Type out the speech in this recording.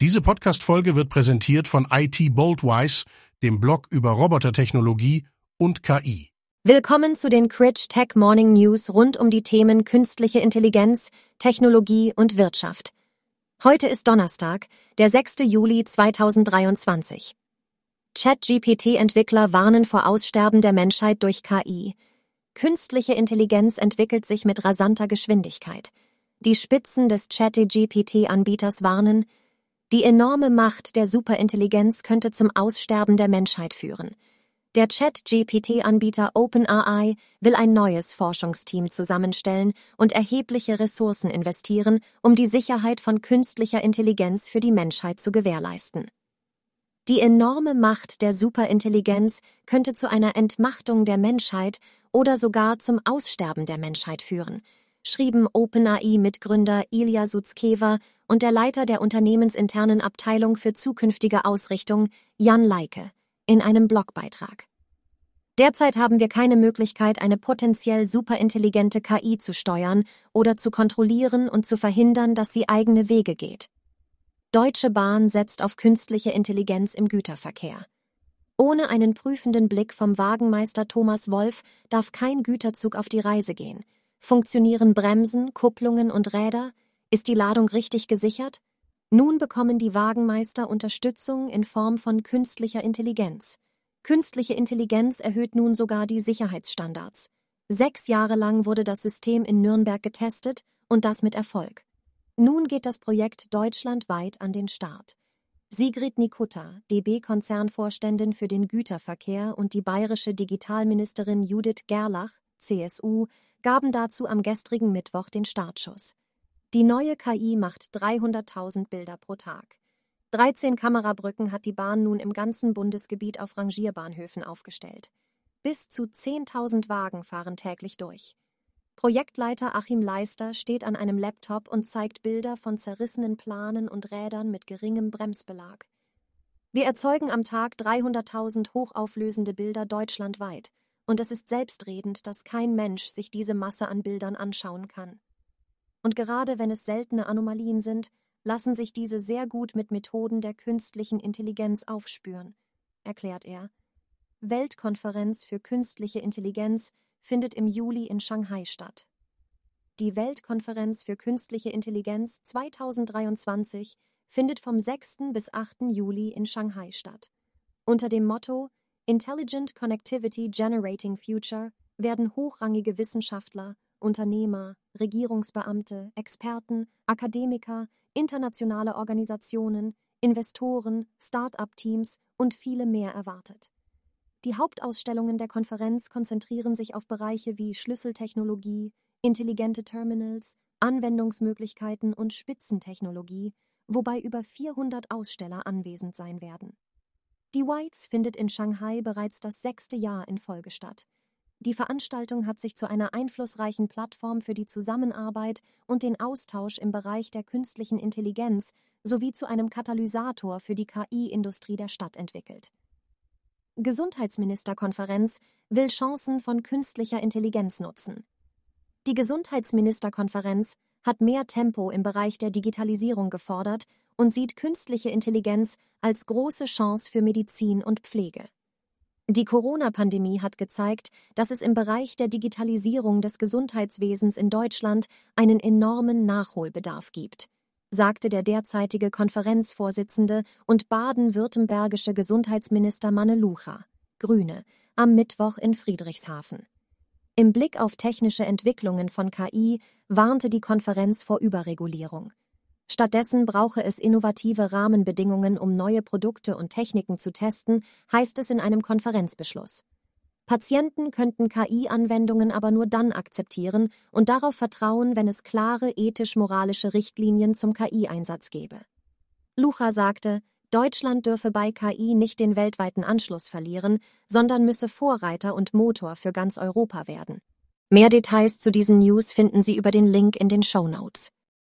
Diese Podcast-Folge wird präsentiert von IT Boldwise, dem Blog über Robotertechnologie und KI. Willkommen zu den Critch Tech Morning News rund um die Themen künstliche Intelligenz, Technologie und Wirtschaft. Heute ist Donnerstag, der 6. Juli 2023. ChatGPT-Entwickler warnen vor Aussterben der Menschheit durch KI. Künstliche Intelligenz entwickelt sich mit rasanter Geschwindigkeit. Die Spitzen des ChatGPT-Anbieters warnen, die enorme Macht der Superintelligenz könnte zum Aussterben der Menschheit führen. Der Chat-GPT-Anbieter OpenAI will ein neues Forschungsteam zusammenstellen und erhebliche Ressourcen investieren, um die Sicherheit von künstlicher Intelligenz für die Menschheit zu gewährleisten. Die enorme Macht der Superintelligenz könnte zu einer Entmachtung der Menschheit oder sogar zum Aussterben der Menschheit führen, schrieben OpenAI-Mitgründer Ilya Sutzkever und der Leiter der unternehmensinternen Abteilung für zukünftige Ausrichtung, Jan Leike, in einem Blogbeitrag. Derzeit haben wir keine Möglichkeit, eine potenziell superintelligente KI zu steuern oder zu kontrollieren und zu verhindern, dass sie eigene Wege geht. Deutsche Bahn setzt auf künstliche Intelligenz im Güterverkehr. Ohne einen prüfenden Blick vom Wagenmeister Thomas Wolf darf kein Güterzug auf die Reise gehen – Funktionieren Bremsen, Kupplungen und Räder? Ist die Ladung richtig gesichert? Nun bekommen die Wagenmeister Unterstützung in Form von künstlicher Intelligenz. Künstliche Intelligenz erhöht nun sogar die Sicherheitsstandards. Sechs Jahre lang wurde das System in Nürnberg getestet und das mit Erfolg. Nun geht das Projekt deutschlandweit an den Start. Sigrid Nikutta, DB-Konzernvorständin für den Güterverkehr und die bayerische Digitalministerin Judith Gerlach, CSU, gaben dazu am gestrigen Mittwoch den Startschuss. Die neue KI macht 300.000 Bilder pro Tag. 13 Kamerabrücken hat die Bahn nun im ganzen Bundesgebiet auf Rangierbahnhöfen aufgestellt. Bis zu 10.000 Wagen fahren täglich durch. Projektleiter Achim Leister steht an einem Laptop und zeigt Bilder von zerrissenen Planen und Rädern mit geringem Bremsbelag. Wir erzeugen am Tag 300.000 hochauflösende Bilder deutschlandweit und es ist selbstredend, dass kein Mensch sich diese Masse an Bildern anschauen kann. Und gerade wenn es seltene Anomalien sind, lassen sich diese sehr gut mit Methoden der künstlichen Intelligenz aufspüren, erklärt er. Weltkonferenz für künstliche Intelligenz findet im Juli in Shanghai statt. Die Weltkonferenz für künstliche Intelligenz 2023 findet vom 6. bis 8. Juli in Shanghai statt. Unter dem Motto Intelligent Connectivity Generating Future werden hochrangige Wissenschaftler, Unternehmer, Regierungsbeamte, Experten, Akademiker, internationale Organisationen, Investoren, Start-up-Teams und viele mehr erwartet. Die Hauptausstellungen der Konferenz konzentrieren sich auf Bereiche wie Schlüsseltechnologie, intelligente Terminals, Anwendungsmöglichkeiten und Spitzentechnologie, wobei über 400 Aussteller anwesend sein werden. Die Whites findet in Shanghai bereits das sechste Jahr in Folge statt. Die Veranstaltung hat sich zu einer einflussreichen Plattform für die Zusammenarbeit und den Austausch im Bereich der künstlichen Intelligenz sowie zu einem Katalysator für die KI-Industrie der Stadt entwickelt. Gesundheitsministerkonferenz will Chancen von künstlicher Intelligenz nutzen. Die Gesundheitsministerkonferenz hat mehr Tempo im Bereich der Digitalisierung gefordert und sieht künstliche Intelligenz als große Chance für Medizin und Pflege. Die Corona-Pandemie hat gezeigt, dass es im Bereich der Digitalisierung des Gesundheitswesens in Deutschland einen enormen Nachholbedarf gibt, sagte der derzeitige Konferenzvorsitzende und baden-württembergische Gesundheitsminister Manne Lucha, Grüne, am Mittwoch in Friedrichshafen. Im Blick auf technische Entwicklungen von KI warnte die Konferenz vor Überregulierung. Stattdessen brauche es innovative Rahmenbedingungen, um neue Produkte und Techniken zu testen, heißt es in einem Konferenzbeschluss. Patienten könnten KI-Anwendungen aber nur dann akzeptieren und darauf vertrauen, wenn es klare ethisch-moralische Richtlinien zum KI-Einsatz gäbe. Lucha sagte, Deutschland dürfe bei KI nicht den weltweiten Anschluss verlieren, sondern müsse Vorreiter und Motor für ganz Europa werden. Mehr Details zu diesen News finden Sie über den Link in den Show Notes.